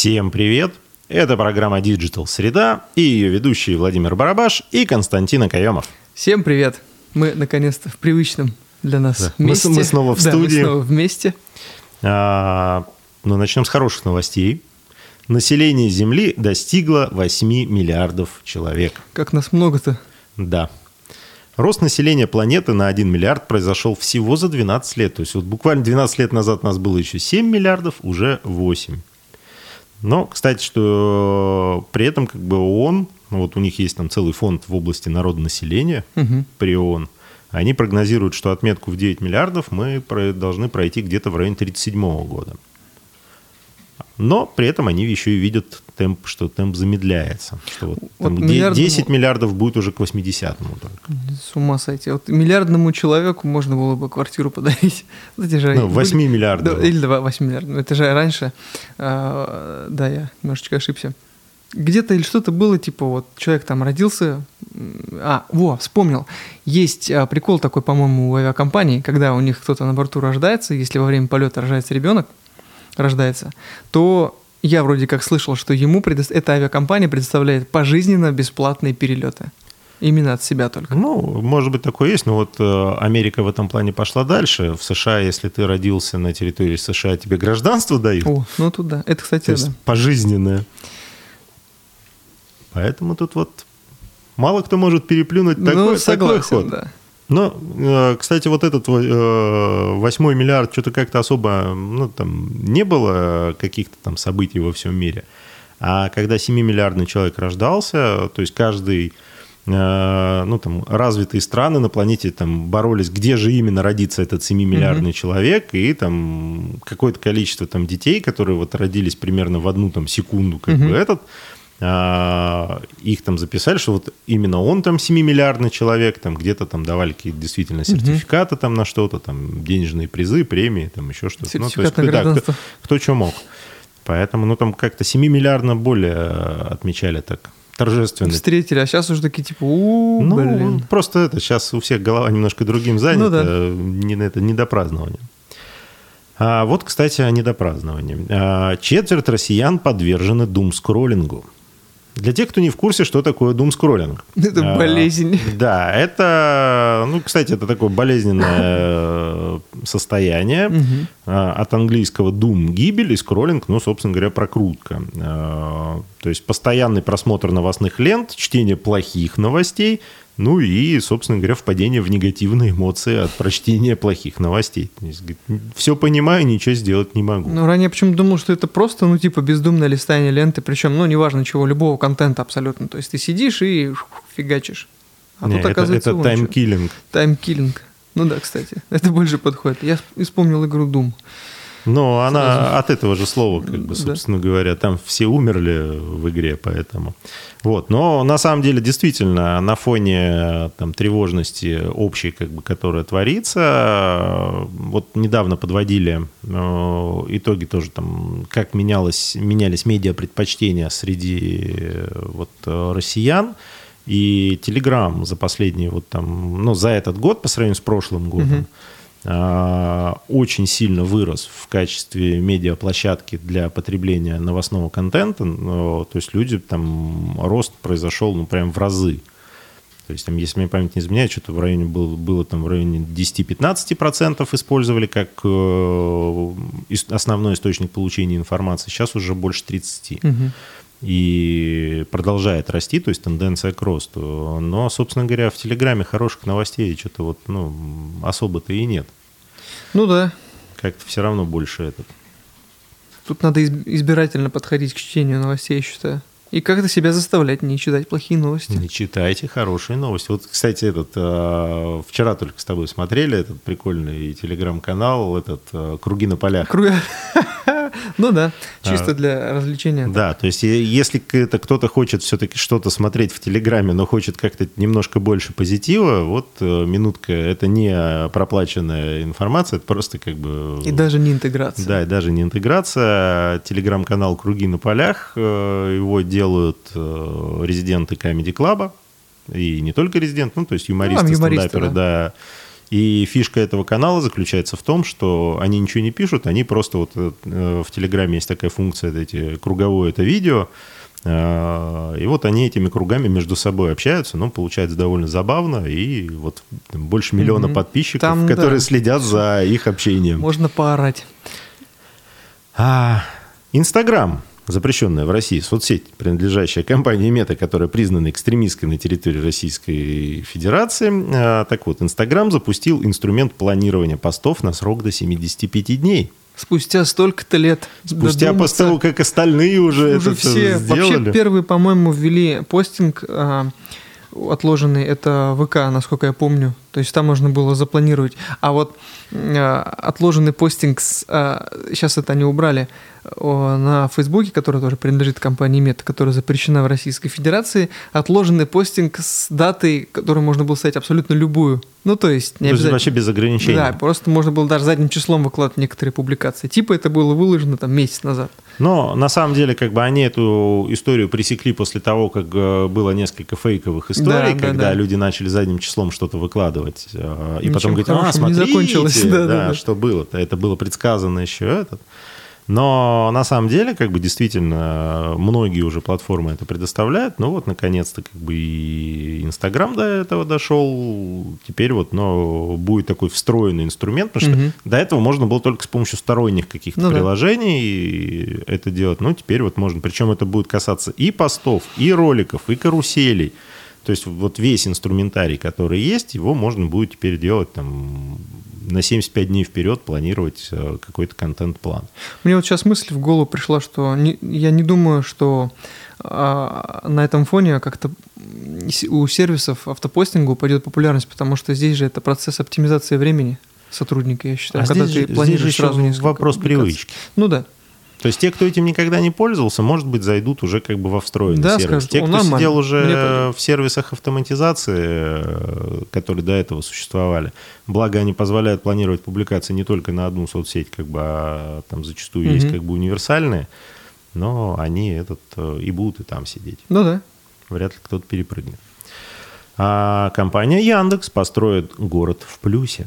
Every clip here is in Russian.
Всем привет! Это программа Digital Среда и ее ведущие Владимир Барабаш и Константин Акаемов. Всем привет! Мы наконец-то в привычном для нас Да. месте. Мы, мы снова в Да, мы студии. снова вместе. А, ну, начнем с хороших новостей. Население Земли достигло 8 миллиардов человек. Как нас много-то. Да. Рост населения планеты на 1 миллиард произошел всего за 12 лет. То есть вот буквально 12 лет назад нас было еще 7 миллиардов, уже 8. Но, кстати, что при этом как бы ООН, ну вот у них есть там целый фонд в области народонаселения Мгм. при ООН, они прогнозируют, что отметку в 9 миллиардов мы должны пройти где-то в районе 37 года. Но при этом они еще и видят темп, что темп замедляется. Что вот, там Вот де- миллиардному- 10 миллиардов будет уже к 80-му только. С ума сойти. Вот миллиардному человеку можно было бы квартиру подарить. Эти же Ну, были- 8 миллиардов. Да, или 2, 8 миллиардов. Это же раньше. а, да, я немножечко ошибся. Где-то или что-то было, типа, вот человек там родился. А, во, вспомнил. Есть а, прикол такой, по-моему, у авиакомпаний, когда у них кто-то на борту рождается, если во время полета рождается ребенок, рождается, то я вроде как слышал, что ему предо- эта авиакомпания предоставляет пожизненно бесплатные перелеты. Именно от себя только. Ну, может быть, такое есть, но вот э, Америка в этом плане пошла дальше. В США, если ты родился на территории США, тебе гражданство дают. О, ну тут да. Это, кстати, То есть да. пожизненное. Поэтому тут вот мало кто может переплюнуть такой, ну, такой согласен, ход. да. Но, э, кстати, вот этот э, восьмой миллиард, что-то как-то особо, ну, там, не было каких-то там событий во всем мире. А когда 7-миллиардный человек рождался, то есть каждый, э, ну, там, развитые страны на планете там боролись, где же именно родится этот 7-миллиардный человек, и там какое-то количество там детей, которые вот родились примерно в одну там секунду, как бы этот, их там записали, что вот именно он там 7-миллиардный человек, там где-то там давали какие-то действительно сертификаты там на что-то, там денежные призы, премии, там еще что-то. Ну, то есть, да, кто, кто что мог. Поэтому, ну, там как-то 7-миллиардно более э, отмечали так торжественно. Встретили, а сейчас уже такие типа, у Ну, блин. просто это, сейчас у всех голова немножко другим занята, Ну да. не, это не до празднования. А вот, кстати, о недопраздновании. А, Четверть россиян подвержены думскроллингу. Для тех, кто не в курсе, что такое думскроллинг. Это А, болезнь. Да, это, ну, кстати, это такое болезненное э, состояние. А, От английского doom – гибель, и скроллинг, ну, собственно говоря, прокрутка. А, То есть постоянный просмотр новостных лент, чтение плохих новостей, ну и, собственно говоря, впадение в негативные эмоции от прочтения плохих новостей. Все понимаю, ничего сделать не могу. Ну, ранее я почему-то думал, что это просто, ну, типа, бездумное листание ленты, причем, ну, неважно чего, любого контента абсолютно. То есть ты сидишь и фигачишь. А Не, тут, это, оказывается, это таймкиллинг. Таймкиллинг. Ну да, кстати, это больше подходит. Я вспомнил игру Doom. Но она от этого же слова, как бы, Да. собственно говоря, там все умерли в игре, поэтому. Вот. Но на самом деле, действительно, на фоне там, тревожности общей, как бы, которая творится, вот недавно подводили э, итоги тоже, там, как менялось, менялись медиа предпочтения среди э, вот, э, россиян. И Telegram за последние вот там, ну, за этот год по сравнению с прошлым годом, а, очень сильно вырос в качестве медиаплощадки для потребления новостного контента. То есть люди там рост произошел ну прям в разы. То есть, там, если мне память не изменяет, что-то в районе было, было там в районе 10-15% использовали как э, основной источник получения информации. Сейчас уже больше 30 Мгм. И продолжает расти, то есть тенденция к росту. Но, собственно говоря, в Телеграме хороших новостей что-то вот, ну, особо-то и нет. Ну да, Как-то все равно больше этот. тут надо изб- избирательно подходить к чтению новостей, я считаю. И как-то себя заставлять не читать плохие новости. Не читайте хорошие новости. Вот, кстати, этот э, вчера только с тобой смотрели этот прикольный телеграм-канал, этот э, «Круги на полях». Круга. Ну да, А. чисто для развлечения. Да, то есть если кто-то хочет все-таки что-то смотреть в Телеграме, но хочет как-то немножко больше позитива, вот э, минутка, это не проплаченная информация, это просто как бы... И даже не интеграция. Да, и даже не интеграция. Телеграм-канал «Круги на полях», э, его делают э, резиденты Comedy Club, и не только резидент, ну, то есть юмористы, Ну, юмористы, стендаперы, да. И фишка этого канала заключается в том, что они ничего не пишут, они просто вот э, в Телеграме есть такая функция, эти круговое это видео, э, и вот они этими кругами между собой общаются, ну, получается довольно забавно, и вот больше миллиона mm-hmm. подписчиков, Там, которые да. следят за их общением. Можно поорать. А, Инстаграм запрещенная в России соцсеть, принадлежащая компании Мета, которая признана экстремистской на территории Российской Федерации. А, так вот, Инстаграм запустил инструмент планирования постов на срок до 75 дней. Спустя столько-то лет. Спустя после того, как остальные уже, уже это все сделали. Вообще первые, по-моему, ввели постинг а, отложенный, это ВК, насколько я помню. То есть там можно было запланировать. А вот э, отложенный постинг, с, э, сейчас это они убрали, на Фейсбуке, который тоже принадлежит компании Мета, которая запрещена в Российской Федерации, отложенный постинг с датой, которую можно было ставить абсолютно любую. Ну, то есть... Не то есть вообще без ограничений. Да, просто можно было даже задним числом выкладывать некоторые публикации. Типа это было выложено там месяц назад. Но на самом деле, как бы они эту историю пресекли после того, как э, было несколько фейковых историй, да, когда да, да. люди начали задним числом что-то выкладывать. Э, и Ничем потом говорят, а, смотрите, не закончилось. Да, да, да, что было-то. Это было предсказано еще этот. Но на самом деле, как бы действительно, многие уже платформы это предоставляют. Ну вот, наконец-то, как бы и Инстаграм до этого дошел. Теперь вот, но будет такой встроенный инструмент, потому что угу. до этого можно было только с помощью сторонних каких-то ну, приложений да. это делать. Ну, теперь вот можно. Причем это будет касаться и постов, и роликов, и каруселей. То есть вот весь инструментарий, который есть, его можно будет теперь делать там на 75 дней вперед планировать э, какой-то контент-план. Мне вот сейчас мысль в голову пришла, что не, я не думаю, что а, на этом фоне как-то у сервисов автопостинга упадет популярность, потому что здесь же это процесс оптимизации времени сотрудника, я считаю. А когда здесь, ты планируешь здесь же сразу вопрос привычки. Ну да. То есть те, кто этим никогда не пользовался, может быть, зайдут уже как бы во встроенный да, сервис. Скажут, те, кто сидел уже в сервисах автоматизации, э, которые до этого существовали, благо они позволяют планировать публикации не только на одну соцсеть, как бы, а там зачастую угу. есть как бы универсальные, но они этот э, и будут и там сидеть. Ну да. Вряд ли кто-то перепрыгнет. А компания Яндекс построит город в плюсе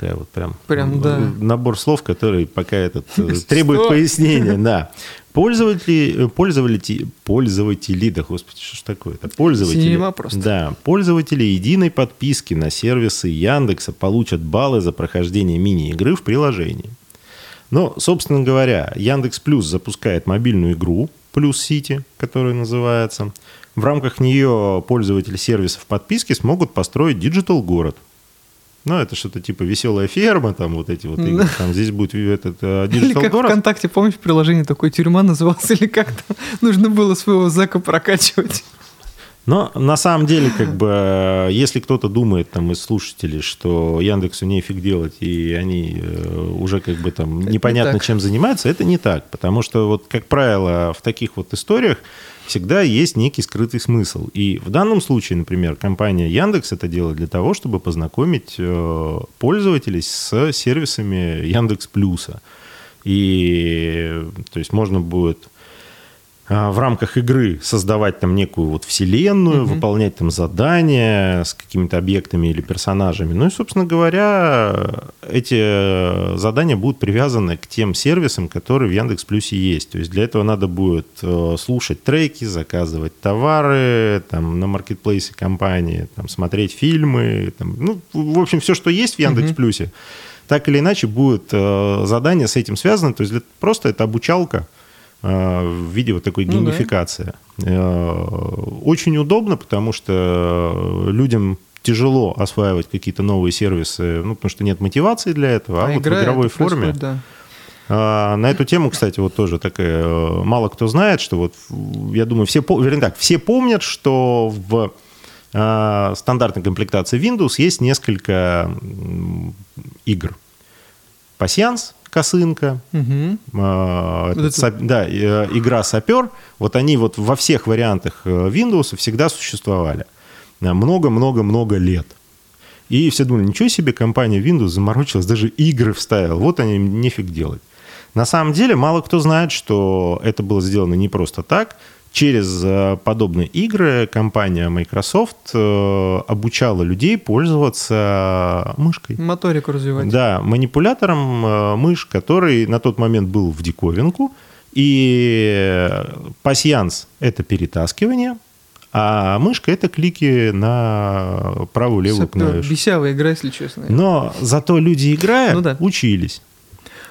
такая вот прям, прям да. набор слов, который пока этот э, требует пояснения, да. Пользователи, э, пользователи, пользователи, да господи, что ж такое-то? Пользователи, Синема просто. да, пользователи единой подписки на сервисы Яндекса получат баллы за прохождение мини-игры в приложении. Но, собственно говоря, Яндекс Плюс запускает мобильную игру Плюс Сити, которая называется. В рамках нее пользователи сервисов подписки смогут построить digital-город – ну, это что-то типа веселая ферма, там вот эти вот игры. Там здесь будет этот uh, digital Или как город. ВКонтакте, помнишь, приложение такое тюрьма называлось, или как там нужно было своего зака прокачивать. Но на самом деле, как бы, если кто-то думает там из слушателей, что Яндексу нефиг делать, и они э, уже как бы там непонятно не чем занимаются, это не так. Потому что вот, как правило, в таких вот историях всегда есть некий скрытый смысл. И в данном случае, например, компания Яндекс это делает для того, чтобы познакомить э, пользователей с сервисами Яндекс Плюса. И то есть можно будет в рамках игры создавать там некую вот вселенную, угу. выполнять там задания с какими-то объектами или персонажами. Ну и, собственно говоря, эти задания будут привязаны к тем сервисам, которые в Яндекс Плюсе есть. То есть для этого надо будет э, слушать треки, заказывать товары там, на маркетплейсе компании, там, смотреть фильмы. Там, ну, в общем, все, что есть в Яндекс Плюсе, угу. так или иначе будет э, задание с этим связано. То есть просто это обучалка Э, в виде вот такой ну, геймификации. Да. Очень удобно, потому что людям тяжело осваивать какие-то новые сервисы, ну, потому что нет мотивации для этого, а, а вот в игровой форме... Да. А, на эту тему, кстати, вот тоже такая, э, мало кто знает, что вот, я думаю, все, вернее так, все помнят, что в стандартной комплектации Windows есть несколько игр. Пассианс, косынка, угу. э, этот, это... да, э, игра сапер, вот они вот во всех вариантах э, Windows всегда существовали. Много-много-много лет. И все думали, ничего себе, компания Windows заморочилась, даже игры вставила, вот они нефиг делать. На самом деле мало кто знает, что это было сделано не просто так. Через э, подобные игры компания Microsoft э, обучала людей пользоваться мышкой. Моторику развивать. Да, манипулятором э, мышь, который на тот момент был в диковинку. И пасьянс – это перетаскивание, а мышка – это клики на правую-левую клавишу. Бесявая игра, если честно. Но зато люди, играя, Ну да. учились.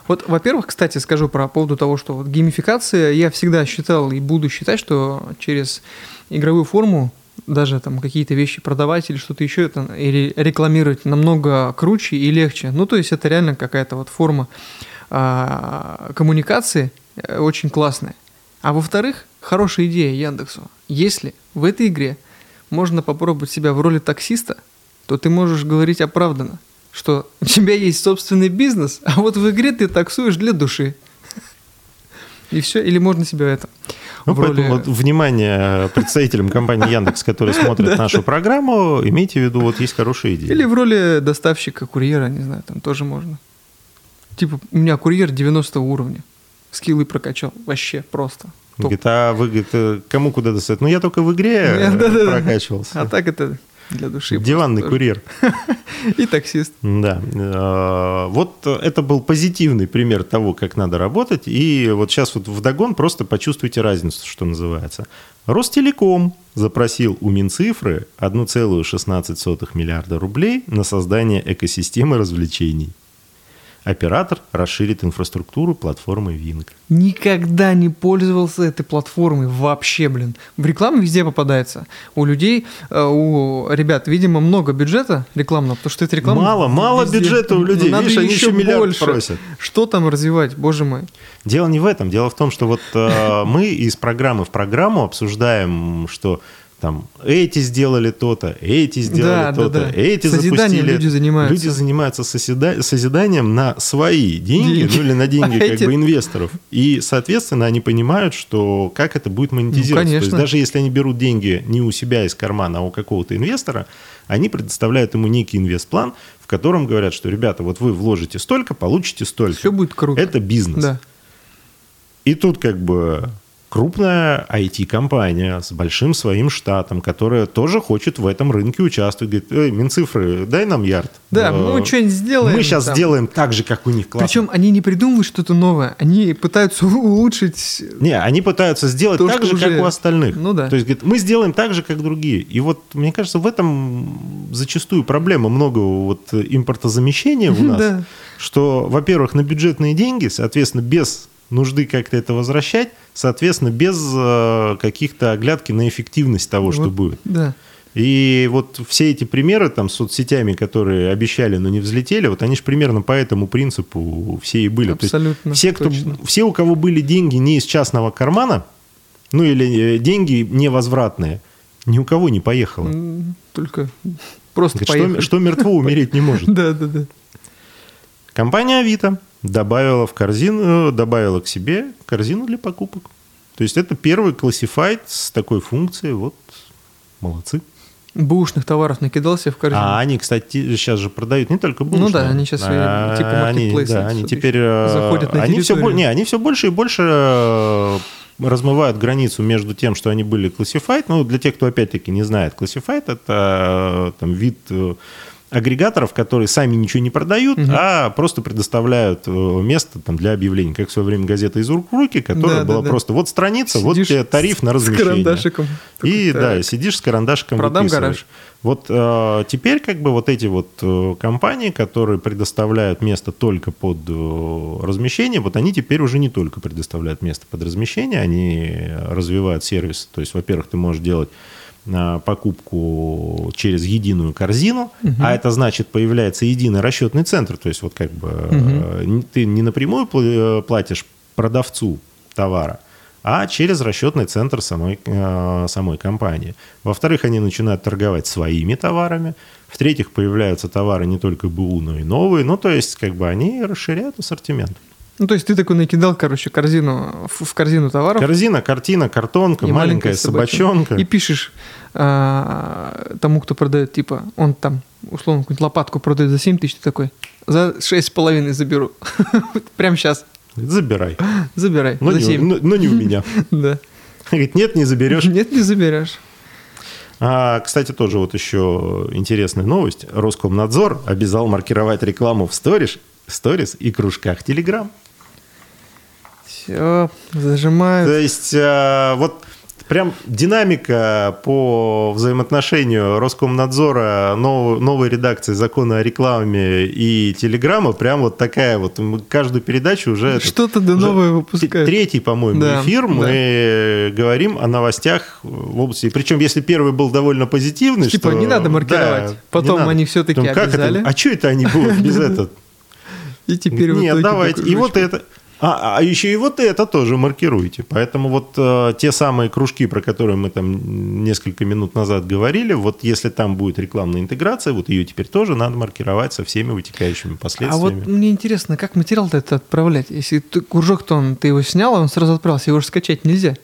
Вот, во-первых, кстати, скажу про поводу того, что вот геймификация, я всегда считал и буду считать, что через игровую форму даже там какие-то вещи продавать или что-то еще это, или рекламировать намного круче и легче. Ну, то есть это реально какая-то вот форма а, коммуникации э, очень классная. А во-вторых, хорошая идея Яндексу. Если в этой игре можно попробовать себя в роли таксиста, то ты можешь говорить оправданно, что у тебя есть собственный бизнес, а вот в игре ты таксуешь для души. И все, или можно себя это Ну, в роли- поэтому вот, внимание представителям компании Яндекс, которые смотрят нашу программу, имейте в виду, вот есть хорошая идея. Или в роли доставщика, курьера, не знаю, там тоже можно. Типа, у меня курьер 90 уровня. Скиллы прокачал. Вообще просто. Говорит, а вы говорит, кому куда достать? Ну, я только в игре прокачивался. А так это для души. Диванный курьер. И таксист. Да. Э, Вот это был позитивный пример того, как надо работать. И вот сейчас вот вдогон просто почувствуйте разницу, что называется. Ростелеком запросил у Минцифры 1,16 миллиарда рублей на создание экосистемы развлечений. Оператор расширит инфраструктуру платформы Wing. Никогда не пользовался этой платформой вообще, блин. В рекламу везде попадается. У людей, э, у ребят, видимо, много бюджета рекламного, потому что это реклама... Мало, мало везде. бюджета у людей. Надо Видишь, они еще миллиард больше. просят. Что там развивать, боже мой. Дело не в этом. Дело в том, что вот э, мы из программы в программу обсуждаем, что там эти сделали то-то, эти сделали Да, да, то-то, да. эти Созиданием запустили. люди занимаются. Люди занимаются соседа- созиданием на свои деньги, Деньги. ну или на деньги А как эти- бы инвесторов. И, соответственно, они понимают, что как это будет монетизироваться. То есть даже если они берут деньги не у себя из кармана, а у какого-то инвестора, они предоставляют ему некий инвестплан, в котором говорят, что, ребята, вот вы вложите столько, получите столько. Все будет круто. Это бизнес. Да. И тут как бы крупная IT-компания с большим своим штатом, которая тоже хочет в этом рынке участвовать. Говорит, эй, Минцифры, дай нам ярд. Да, Э, мы что-нибудь сделаем. Мы сейчас там. сделаем так же, как у них классно. Причем они не придумывают что-то новое, они пытаются улучшить. Не, они пытаются сделать То, так же, уже- как у остальных. Ну да. То есть, говорит, мы сделаем так же, как другие. И вот, мне кажется, в этом зачастую проблема много вот импортозамещения у нас. Да. Что, во-первых, на бюджетные деньги, соответственно, без нужды как-то это возвращать, соответственно, без э, каких-то оглядки на эффективность того, что Вот, будет. Да. И вот все эти примеры там с соцсетями, которые обещали, но не взлетели, вот они же примерно по этому принципу все и были. То есть Абсолютно все, кто, точно. все, у кого были деньги не из частного кармана, ну или э, деньги невозвратные, ни у кого не поехало. Только просто Говорит, поехали. что, что мертво умереть не может. Да, да, да. Компания Авито добавила в корзину, добавила к себе корзину для покупок. То есть это первый классифайт с такой функцией. Вот молодцы. Бушных товаров накидался в корзину. А они, кстати, сейчас же продают не только бушные. Ну да, они сейчас А, типа они, маркетплейсы да, они теперь э, Заходят на они все, не, они все больше и больше э, размывают границу между тем, что они были classified. Ну, для тех, кто опять-таки не знает, classified это э, там, вид э, агрегаторов, которые сами ничего не продают, а просто предоставляют э, место там, для объявлений, как в свое время газета из рук в руки, которая Да, да, была да. просто вот страница, вот Сидишь тебе тариф на с размещение. карандашиком. И Такой, да, так. сидишь с карандашиком Продам выписываешь. гараж. Вот э, теперь как бы вот эти вот э, компании, которые предоставляют место только под э, размещение, вот они теперь уже не только предоставляют место под размещение, они развивают сервис. То есть, во-первых, ты можешь делать э, покупку через единую корзину, а это значит появляется единый расчетный центр. То есть вот как бы э, не- ты не напрямую э, платишь продавцу товара, а через расчетный центр самой, э, самой компании. Во-вторых, они начинают торговать своими товарами. В-третьих, появляются товары не только БУ, но и новые. Ну, то есть, как бы они расширяют ассортимент. Ну, то есть ты такой накидал, короче, корзину, в, корзину товаров. Корзина, картина, картонка, и маленькая собачонка. И пишешь а, тому, кто продает, типа, он там, условно, какую-нибудь лопатку продает за 7 тысяч, ты такой, за 6,5 заберу. Прям сейчас. Забирай. Забирай. Но за не, 7. но- но не у меня. Да. Говорит, нет, не заберешь. Нет, не заберешь. А, кстати, тоже вот еще интересная новость. Роскомнадзор обязал маркировать рекламу в сторис, сторис и кружках Телеграм. Все, зажимают. То есть, а, вот прям динамика по взаимоотношению Роскомнадзора, нов, новой редакции закона о рекламе и Телеграма, прям вот такая вот. Мы каждую передачу уже... Что-то да новое выпускают. Третий, по-моему, Да, эфир. да. Мы говорим о новостях в области... Причем, если первый был довольно позитивный, Типа, что- не надо маркировать. не Потом надо. они Потом, как это? обязали. А что это они будут без этого? И теперь Нет, итоге давайте. И вот это. А, а еще и вот это тоже маркируйте. Поэтому вот э, те самые кружки, про которые мы там несколько минут назад говорили, вот если там будет рекламная интеграция, вот ее теперь тоже надо маркировать со всеми вытекающими А последствиями. вот мне интересно, как материал-то это отправлять? Если ты, кружок-то он, ты его снял, а он сразу отправился, его же скачать нельзя.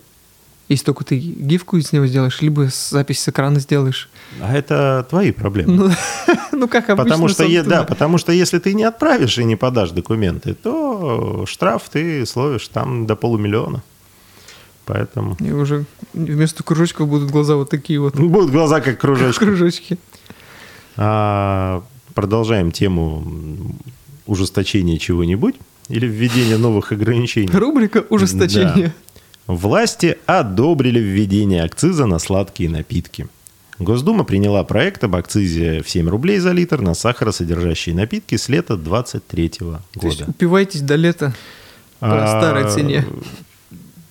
Если только ты гифку из него сделаешь, либо запись с экрана сделаешь. А это твои проблемы. Ну, ну, как обычно. потому что, е- да, потому что если ты не отправишь и не подашь документы, то штраф ты словишь там до полумиллиона. Поэтому И уже вместо кружочков будут глаза вот такие вот. будут глаза как кружочки. Кружочки. А, продолжаем тему ужесточения чего-нибудь или введения новых ограничений. Рубрика ужесточения. Власти одобрили введение акциза на сладкие напитки. Госдума приняла проект об акцизе в 7 рублей за литр на сахаросодержащие напитки с лета 2023 То есть года. упивайтесь до лета по А, старой цене.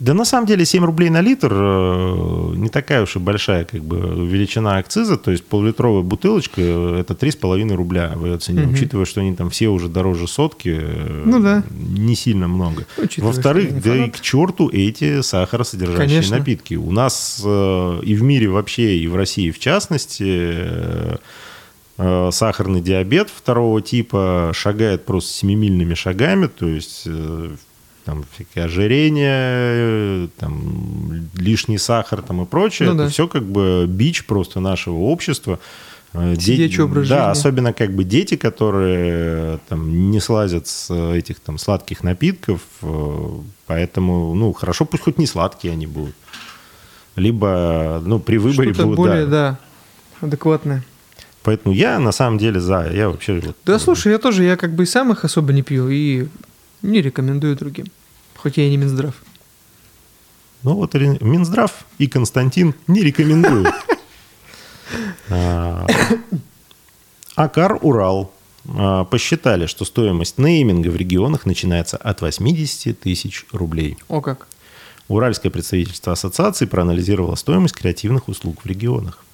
Да на самом деле 7 рублей на литр э, не такая уж и большая как бы величина акциза. То есть полулитровая бутылочка э, это 3,5 рубля в ее цене. Мгм. Учитывая, что они там все уже дороже сотки, э, Ну да. не сильно много. Учитывая, Во-вторых, да и к черту эти сахаросодержащие Конечно. напитки. У нас э, и в мире вообще, и в России в частности, э, сахарный диабет второго типа шагает просто семимильными шагами, то есть там всякие ожирения, э, там лишний сахар там и прочее. Ну это да. все как бы бич просто нашего общества. Э, Сидячий образ да, жизни. особенно как бы дети, которые э, там не слазят с этих там сладких напитков, поэтому, ну, хорошо, пусть хоть не сладкие они будут. Либо, ну, при выборе Что-то будут, более, да. да, адекватное. Поэтому я на самом деле за. Я вообще вот, Да, слушай, я тоже, я как бы и сам их особо не пью, и не рекомендую другим. Хоть я и не Минздрав. Ну вот Минздрав и Константин не рекомендуют. А, Акар Урал а, посчитали, что стоимость нейминга в регионах начинается от 80 тысяч рублей. О как. Уральское представительство ассоциации проанализировало стоимость креативных услуг в регионах.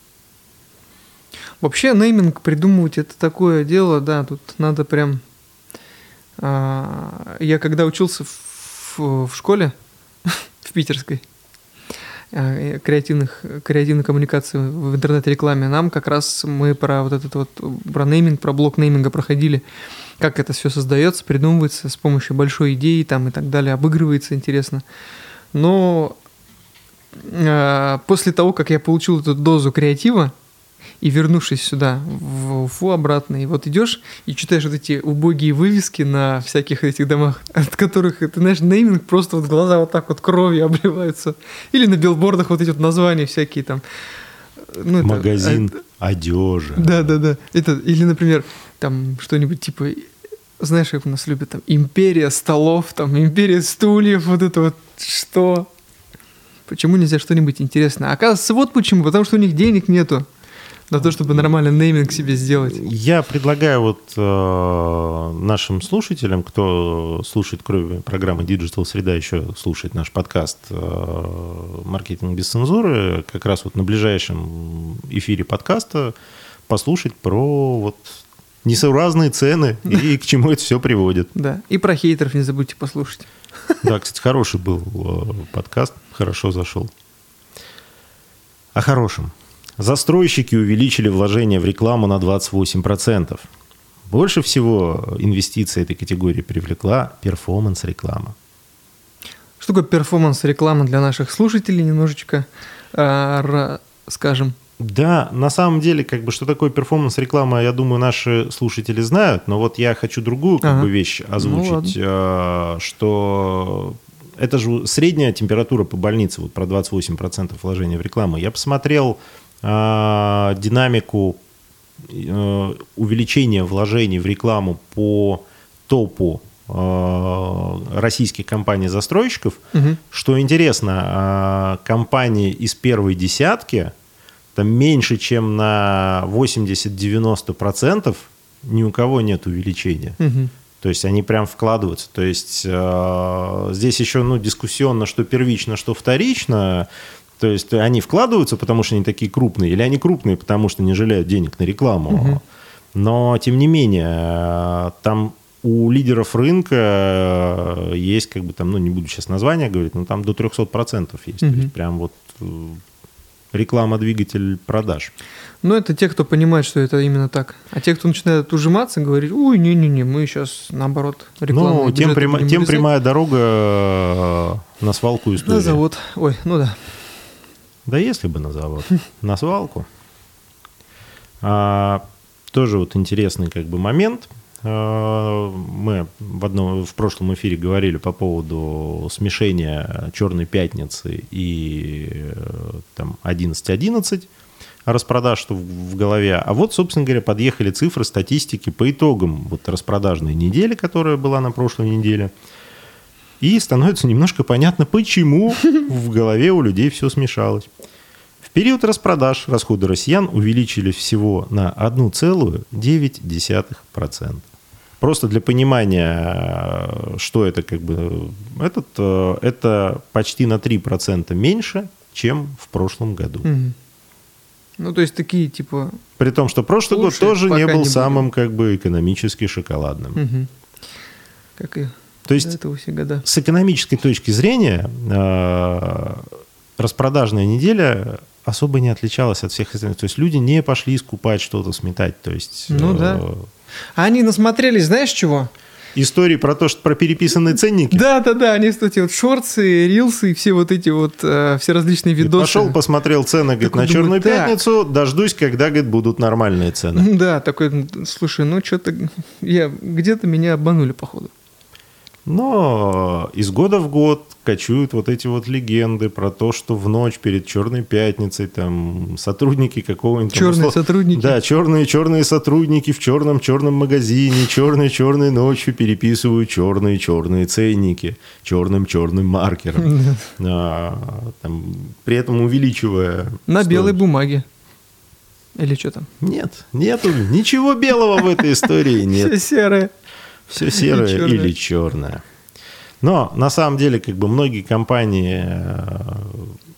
Вообще нейминг придумывать это такое дело, да, тут надо прям... а, Я когда учился в, в школе, в питерской, а, креативных, креативной коммуникации в интернет-рекламе, нам как раз мы про вот этот вот, про нейминг, про блок нейминга проходили, как это все создается, придумывается с помощью большой идеи там и так далее, обыгрывается интересно. Но а, после того, как я получил эту дозу креатива, и вернувшись сюда, в Уфу обратно, и вот идешь и читаешь вот эти убогие вывески на всяких этих домах, от которых, ты знаешь, нейминг просто вот глаза вот так вот кровью обливаются. Или на билбордах вот эти вот названия всякие там. Ну, это- Магазин одежи. да, да, да. Это, или, например, там что-нибудь типа, знаешь, как у нас любят там империя столов, там империя стульев, вот это вот что? Почему нельзя что-нибудь интересное? Оказывается, вот почему, потому что у них денег нету на то, чтобы нормально нейминг себе сделать. Я предлагаю вот э, нашим слушателям, кто слушает, кроме программы Digital Среда, еще слушает наш подкаст э, «Маркетинг без цензуры», как раз вот на ближайшем эфире подкаста послушать про вот несоуразные цены и к чему это все приводит. Да. И про хейтеров не забудьте послушать. Да, кстати, хороший был э, подкаст, хорошо зашел. О хорошем. Застройщики увеличили вложения в рекламу на 28%. Больше всего инвестиций этой категории привлекла перформанс-реклама. Что такое перформанс-реклама для наших слушателей? Немножечко а, скажем. Да, на самом деле, как бы, что такое перформанс-реклама, я думаю, наши слушатели знают, но вот я хочу другую как Ага. бы вещь Ну, озвучить, э, что это же средняя температура по больнице, вот про 28% вложения в рекламу. Я посмотрел э, динамику э, увеличения вложений в рекламу по топу э, российских компаний-застройщиков. Мгм. Что интересно, э, компании из первой десятки там меньше, чем на 80-90% ни у кого нет увеличения. Мгм. То есть они прям вкладываются. То есть э, здесь еще ну, дискуссионно, что первично, что вторично. То есть они вкладываются, потому что они такие крупные, или они крупные, потому что не жалеют денег на рекламу. Мгм. Но, тем не менее, там у лидеров рынка э, есть, как бы там, ну, не буду сейчас названия говорить, но там до 300% есть. То Мгм. есть прям вот э, реклама-двигатель продаж. Ну, это те, кто понимает, что это именно так. А те, кто начинает ужиматься, говорить, ой, не-не-не, мы сейчас, наоборот, рекламные Ну, тем, прямо- тем урезать». прямая дорога э, на свалку истории. На завод. Ой, ну да. Да если бы на завод, на свалку. А, тоже вот интересный как бы момент. А, Мы в, одном, в прошлом эфире говорили по поводу смешения «Черной пятницы» и э, там 11.11 распродаж, что в голове. А вот, собственно говоря, подъехали цифры статистики по итогам вот распродажной недели, которая была на прошлой неделе. И становится немножко понятно, почему в голове у людей все смешалось. В период распродаж расходы россиян увеличились всего на 1,9%. Просто для понимания, что это как бы... Этот, э, это почти на 3% меньше, чем в прошлом году. Ну, то есть такие, типа... При том, что прошлый год тоже не был не самым как бы экономически шоколадным. мгм. Как и То есть этого все года. с экономической точки зрения э, распродажная неделя особо не отличалась от всех остальных. То есть люди не пошли скупать что-то, сметать. То есть Ну э, да. А они насмотрелись, знаешь чего? истории про то, что про переписанные ценники. Да, да, да, они эти вот шорты, рилсы и все вот эти вот, э, все различные И видосы. Пошел, посмотрел цены, говорит, Такой на думаю, Черную так. пятницу, дождусь, когда, говорит, будут нормальные цены. Да, такой, слушай, ну что-то я где-то меня обманули, походу. Но из года в год кочуют вот эти вот легенды про то, что в ночь перед Черной пятницей там сотрудники какого-нибудь... Черные услов- сотрудники. Да, черные черные сотрудники в черном черном магазине, черные ночью переписывают черные черные ценники черным черным маркером, А, там, при этом увеличивая На стоимость. белой бумаге. Или что там? Нет, нету ничего белого в этой истории нет. Все серое. Все серое Или черное. Но на самом деле, как бы многие компании э,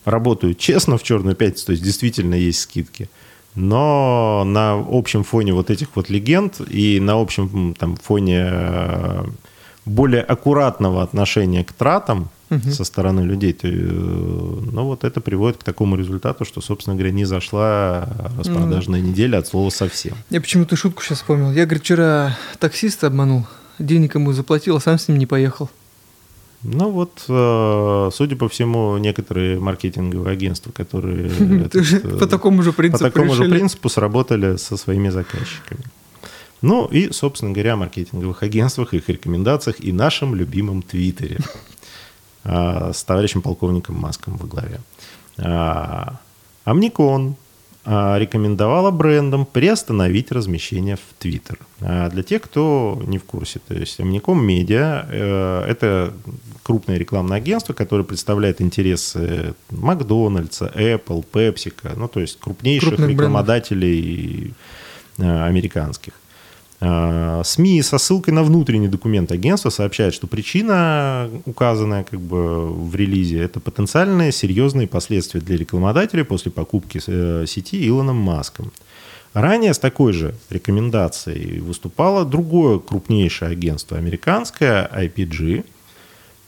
работают честно в черную пятницу, то есть действительно есть скидки. Но на общем фоне вот этих вот легенд и на общем там фоне э, более аккуратного отношения к тратам Мгм. со стороны людей, то, э, ну вот это приводит к такому результату, что, собственно говоря, не зашла распродажная неделя от слова совсем. Я почему-то шутку сейчас вспомнил. Я, говорит, вчера таксиста обманул. Денег ему заплатил, а сам с ним не поехал. Ну вот, э, судя по всему, некоторые маркетинговые агентства, которые этот, э, По такому же по принципу такому же принципу сработали со своими заказчиками. Ну и, собственно говоря, о маркетинговых агентствах, их рекомендациях и нашем любимом Твиттере а, с товарищем полковником Маском во главе. А, Амникон рекомендовала брендам приостановить размещение в Твиттер. А Для тех, кто не в курсе, то есть Амником Медиа э, – это крупное рекламное агентство, которое представляет интересы Макдональдса, Apple, PepsiCo, ну то есть крупнейших Крупных брендов. рекламодателей э, американских. А, СМИ со ссылкой на внутренний документ агентства сообщают, что причина, указанная как бы в релизе, это потенциальные серьезные последствия для рекламодателей после покупки э, сети Илоном Маском. Ранее с такой же рекомендацией выступало другое крупнейшее агентство американское, IPG.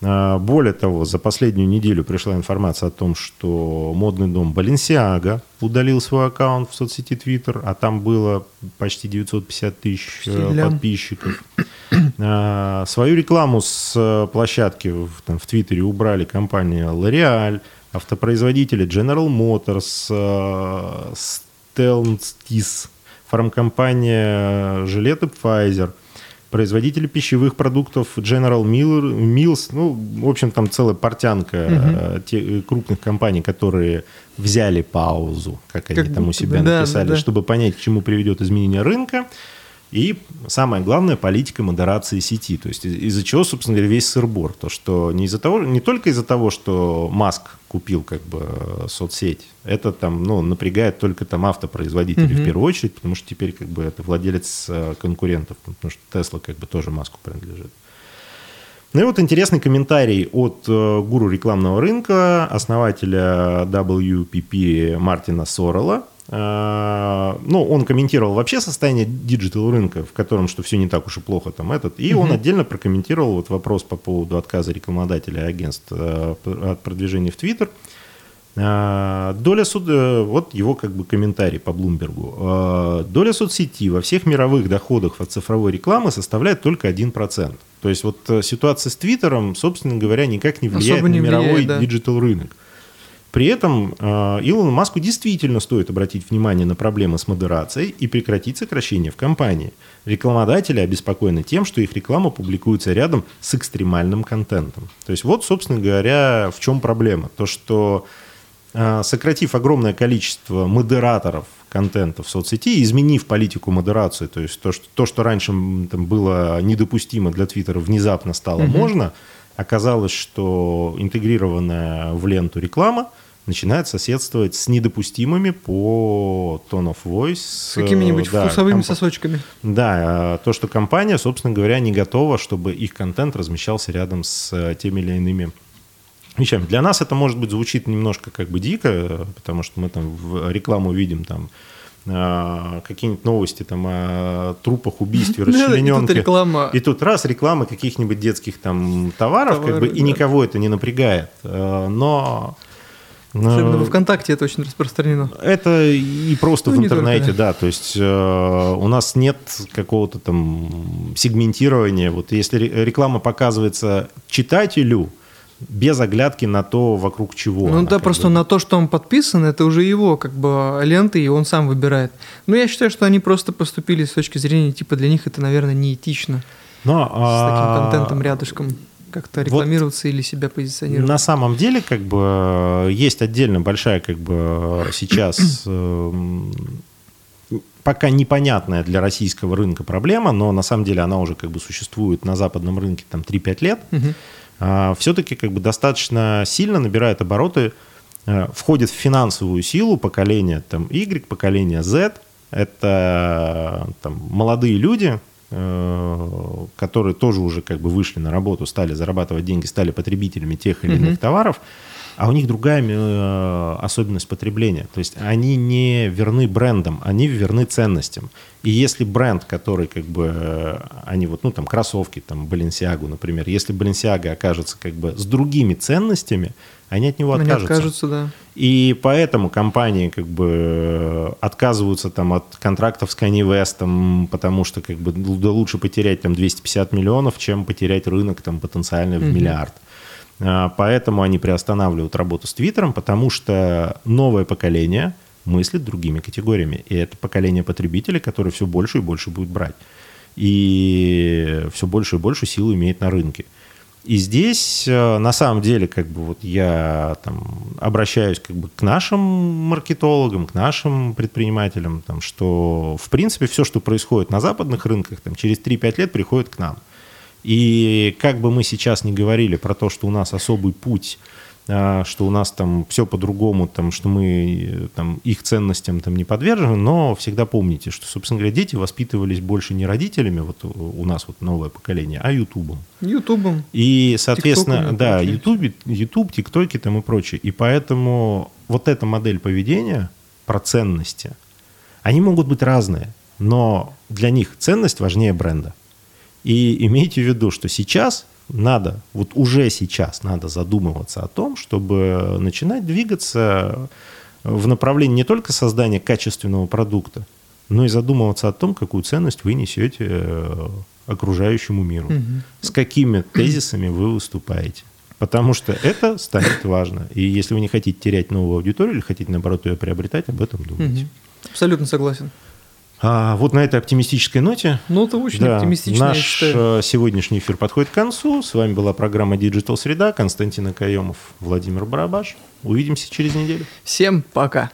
А, Более того, за последнюю неделю пришла информация о том, что модный дом Balenciaga удалил свой аккаунт в соцсети Twitter, а там было почти 950 тысяч э, Почти лям. подписчиков. А, Свою рекламу с э, площадки в, там, в Твиттере убрали компания L'Oreal, автопроизводители General Motors, э, Stellantis, фармкомпания жилеты Pfizer. Производители пищевых продуктов General Mills, ну, в общем, там целая портянка угу. крупных компаний, которые взяли паузу, как, как они там у себя да, написали, да. чтобы понять, к чему приведет изменение рынка. И самое главное, политика модерации сети. То есть из-за чего, собственно говоря, весь сырбор. То, что не, из-за того, не только из-за того, что Маск купил как бы соцсеть, это там, ну, напрягает только там автопроизводителей mm-hmm. в первую очередь, потому что теперь как бы это владелец э, конкурентов, потому что Тесла как бы тоже Маску принадлежит. Ну и вот интересный комментарий от э, гуру рекламного рынка, основателя WPP Мартина Соррелла, а, ну, он комментировал вообще состояние digital рынка, в котором что все не так уж и плохо там этот, и угу. он отдельно прокомментировал вот вопрос по поводу отказа рекламодателя и агентств э, от продвижения в Твиттер. А, доля суд... Э, вот его как бы комментарий по Блумбергу. Доля соцсети во всех мировых доходах от цифровой рекламы составляет только 1%. То есть вот э, ситуация с Твиттером, собственно говоря, никак не влияет Особо не на мировой влияет, да. диджитал рынок. При этом э, Илону Маску действительно стоит обратить внимание на проблемы с модерацией и прекратить сокращение в компании. Рекламодатели обеспокоены тем, что их реклама публикуется рядом с экстремальным контентом. То есть вот, собственно говоря, в чем проблема. То, что э, сократив огромное количество модераторов контента в соцсети, изменив политику модерации, то есть то, что, то, что раньше там, было недопустимо для Твиттера, внезапно стало угу. можно, оказалось, что интегрированная в ленту реклама – начинает соседствовать с недопустимыми по tone of voice. С какими-нибудь да, вкусовыми комп... сосочками. Да, а то, что компания, собственно говоря, не готова, чтобы их контент размещался рядом с э, теми или иными вещами. Для нас это, может быть, звучит немножко как бы дико, потому что мы там в рекламу видим там какие-нибудь новости там о трупах, убийстве, расчлененке. и, реклама... и тут раз реклама каких-нибудь детских там товаров, Товары, как бы, да. и никого это не напрягает. Э, но Особенно во ВКонтакте это очень распространено. Это и просто ну, в интернете, только, да. да. То есть э, у нас нет какого-то там сегментирования. Вот если реклама показывается читателю, без оглядки на то, вокруг чего. Ну да, просто бы. на то, что он подписан, это уже его как бы ленты, и он сам выбирает. Но я считаю, что они просто поступили с точки зрения, типа, для них это, наверное, неэтично. Но, с а... таким контентом рядышком как-то рекламироваться вот или себя позиционировать? На самом деле, как бы, есть отдельно большая, как бы, сейчас эм, пока непонятная для российского рынка проблема, но на самом деле она уже как бы существует на западном рынке там 3-5 лет, угу. А, все-таки как бы достаточно сильно набирает обороты, а, входит в финансовую силу поколения там Y, поколения Z, это там, молодые люди, Э, которые тоже уже как бы вышли на работу, стали зарабатывать деньги, стали потребителями тех или иных mm-hmm. товаров, а у них другая э, особенность потребления. То есть они не верны брендам, они верны ценностям. И если бренд, который как бы, э, они вот, ну там кроссовки, там Balenciaga, например, если Balenciaga окажется как бы с другими ценностями, они от него откажутся. Они откажутся, да. И поэтому компании как бы отказываются там от контрактов с Kanye West, потому что как бы да лучше потерять там 250 миллионов, чем потерять рынок там потенциально в mm-hmm. миллиард. А, поэтому они приостанавливают работу с Твиттером, потому что новое поколение мыслит другими категориями. И это поколение потребителей, которые все больше и больше будут брать. И все больше и больше силы имеет на рынке. И здесь, э, на самом деле, как бы вот я там обращаюсь как бы к нашим маркетологам, к нашим предпринимателям, там, что, в принципе, все, что происходит на западных рынках, там, через 3-5 лет приходит к нам. И как бы мы сейчас не говорили про то, что у нас особый путь а, что у нас там все по-другому, там, что мы там, их ценностям там, не подвержены, но всегда помните, что, собственно говоря, дети воспитывались больше не родителями, вот у нас вот новое поколение, а Ютубом. Ютубом. И, соответственно, да, Ютуб, Ютуб, ТикТоки там и прочее. И поэтому вот эта модель поведения про ценности, они могут быть разные, но для них ценность важнее бренда. И имейте в виду, что сейчас надо, вот уже сейчас надо задумываться о том, чтобы начинать двигаться в направлении не только создания качественного продукта, но и задумываться о том, какую ценность вы несете э, окружающему миру, угу. с какими тезисами вы выступаете. Потому что это станет важно. И если вы не хотите терять новую аудиторию или хотите, наоборот, ее приобретать, об этом думайте. Угу. Абсолютно согласен. А, вот на этой оптимистической ноте. Ну, это очень да, оптимистично, Наш э, сегодняшний эфир подходит к концу. С вами была программа Digital Среда. Константин Акаемов, Владимир Барабаш. Увидимся через неделю. Всем пока.